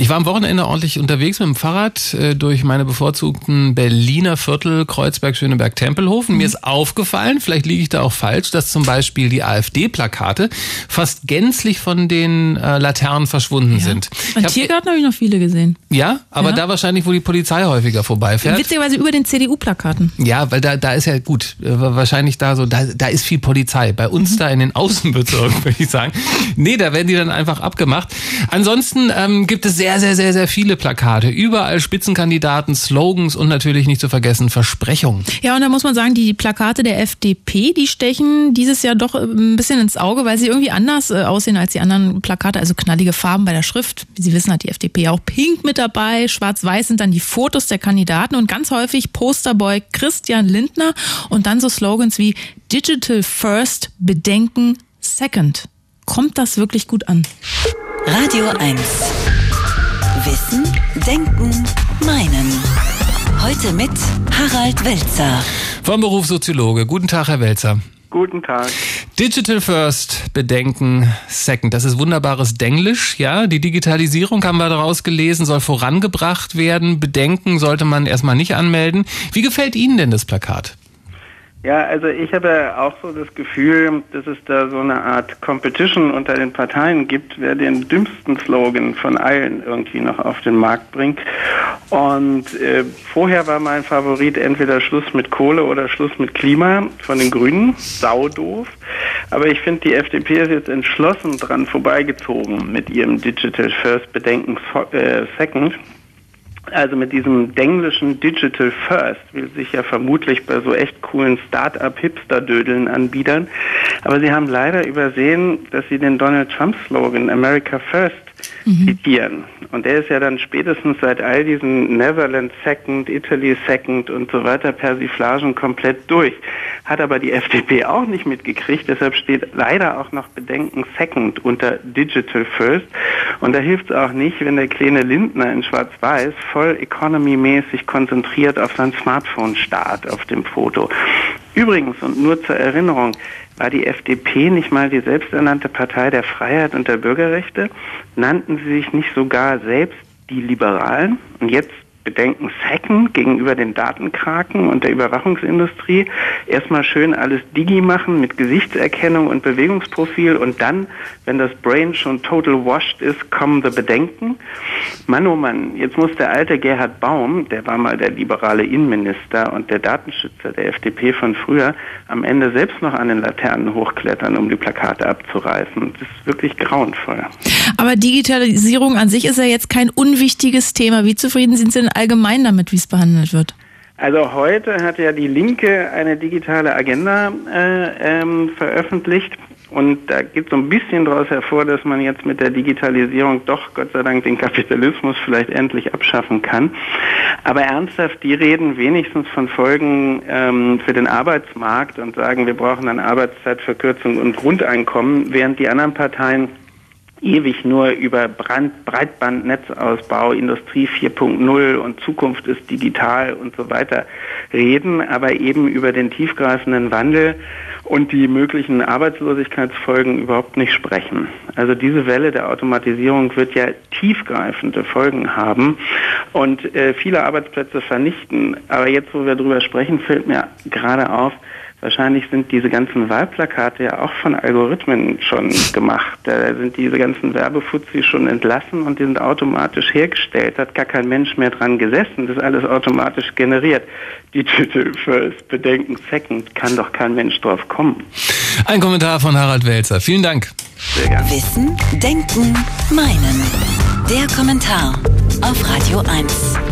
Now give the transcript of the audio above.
Ich war am Wochenende ordentlich unterwegs mit dem Fahrrad äh, durch meine bevorzugten Berliner Viertel Kreuzberg, Schöneberg, Tempelhofen. Mhm. Mir ist aufgefallen, vielleicht liege ich da auch falsch, dass zum Beispiel die AfD-Plakate fast gänzlich von den äh, Laternen verschwunden ja. sind. Im Tiergarten habe ich noch viele gesehen. Ja, aber ja. da wahrscheinlich, wo die Polizei häufiger vorbeifährt. Witzigerweise über den CDU-Plakaten. Ja, weil da, da ist ja gut, äh, wahrscheinlich da so, da, da ist viel Polizei. Bei uns mhm. da in den Außenbezirken, würde ich sagen. Nee, da werden die dann einfach abgemacht. Ansonsten ähm, gibt es sehr sehr, sehr, sehr, sehr viele Plakate. Überall Spitzenkandidaten, Slogans und natürlich nicht zu vergessen Versprechungen. Ja, und da muss man sagen, die Plakate der FDP, die stechen dieses Jahr doch ein bisschen ins Auge, weil sie irgendwie anders äh, aussehen als die anderen Plakate. Also knallige Farben bei der Schrift. Wie Sie wissen, hat die FDP auch pink mit dabei. Schwarz-weiß sind dann die Fotos der Kandidaten und ganz häufig Posterboy Christian Lindner und dann so Slogans wie Digital First, Bedenken Second. Kommt das wirklich gut an? Radio 1 Wissen, Denken, Meinen. Heute mit Harald Welzer. Vom Beruf Soziologe. Guten Tag, Herr Welzer. Guten Tag. Digital First, Bedenken Second. Das ist wunderbares Denglisch, ja. Die Digitalisierung haben wir daraus gelesen, soll vorangebracht werden. Bedenken sollte man erstmal nicht anmelden. Wie gefällt Ihnen denn das Plakat? Ja, also ich habe auch so das Gefühl, dass es da so eine Art Competition unter den Parteien gibt, wer den dümmsten Slogan von allen irgendwie noch auf den Markt bringt. Und äh, vorher war mein Favorit entweder Schluss mit Kohle oder Schluss mit Klima von den Grünen. Saudoof. Aber ich finde, die FDP ist jetzt entschlossen dran vorbeigezogen mit ihrem Digital First Bedenken äh, Second. Also mit diesem denglischen Digital First will sich ja vermutlich bei so echt coolen Start-up-Hipster-Dödeln anbiedern. Aber sie haben leider übersehen, dass sie den Donald Trump-Slogan America First mhm. zitieren. Und der ist ja dann spätestens seit all diesen Netherlands Second, Italy Second und so weiter Persiflagen komplett durch. Hat aber die FDP auch nicht mitgekriegt, deshalb steht leider auch noch Bedenken Second unter Digital First. Und da hilft es auch nicht, wenn der kleine Lindner in Schwarz-Weiß voll economy-mäßig konzentriert auf sein Smartphone starrt auf dem Foto. Übrigens, und nur zur Erinnerung, war die FDP nicht mal die selbsternannte Partei der Freiheit und der Bürgerrechte? Nannten sie sich nicht sogar selbst die Liberalen? Und jetzt Bedenken Second gegenüber den Datenkraken und der Überwachungsindustrie. Erstmal schön alles Digi machen mit Gesichtserkennung und Bewegungsprofil und dann, wenn das Brain schon total washed ist, kommen the Bedenken. Mann, oh Mann, jetzt muss der alte Gerhard Baum, der war mal der liberale Innenminister und der Datenschützer der FDP von früher, am Ende selbst noch an den Laternen hochklettern, um die Plakate abzureißen. Das ist wirklich grauenvoll. Aber Digitalisierung an sich ist ja jetzt kein unwichtiges Thema. Wie zufrieden sind Sie denn allgemein damit, wie es behandelt wird? Also heute hat ja die Linke eine digitale Agenda äh, ähm, veröffentlicht. Und da geht so ein bisschen daraus hervor, dass man jetzt mit der Digitalisierung doch Gott sei Dank den Kapitalismus vielleicht endlich abschaffen kann. Aber ernsthaft, die reden wenigstens von Folgen ähm, für den Arbeitsmarkt und sagen, wir brauchen eine Arbeitszeitverkürzung und Grundeinkommen, während die anderen Parteien ewig nur über Brand Breitbandnetzausbau, Industrie 4.0 und Zukunft ist digital und so weiter reden, aber eben über den tiefgreifenden Wandel und die möglichen Arbeitslosigkeitsfolgen überhaupt nicht sprechen. Also diese Welle der Automatisierung wird ja tiefgreifende Folgen haben und äh, viele Arbeitsplätze vernichten. Aber jetzt, wo wir darüber sprechen, fällt mir gerade auf, Wahrscheinlich sind diese ganzen Wahlplakate ja auch von Algorithmen schon gemacht. Da sind diese ganzen Werbefuzzi schon entlassen und die sind automatisch hergestellt. Hat gar kein Mensch mehr dran gesessen. Das ist alles automatisch generiert. Digital First, Bedenken Second, kann doch kein Mensch drauf kommen. Ein Kommentar von Harald Welzer. Vielen Dank. Sehr gerne. Wissen, Denken, Meinen. Der Kommentar auf Radio 1.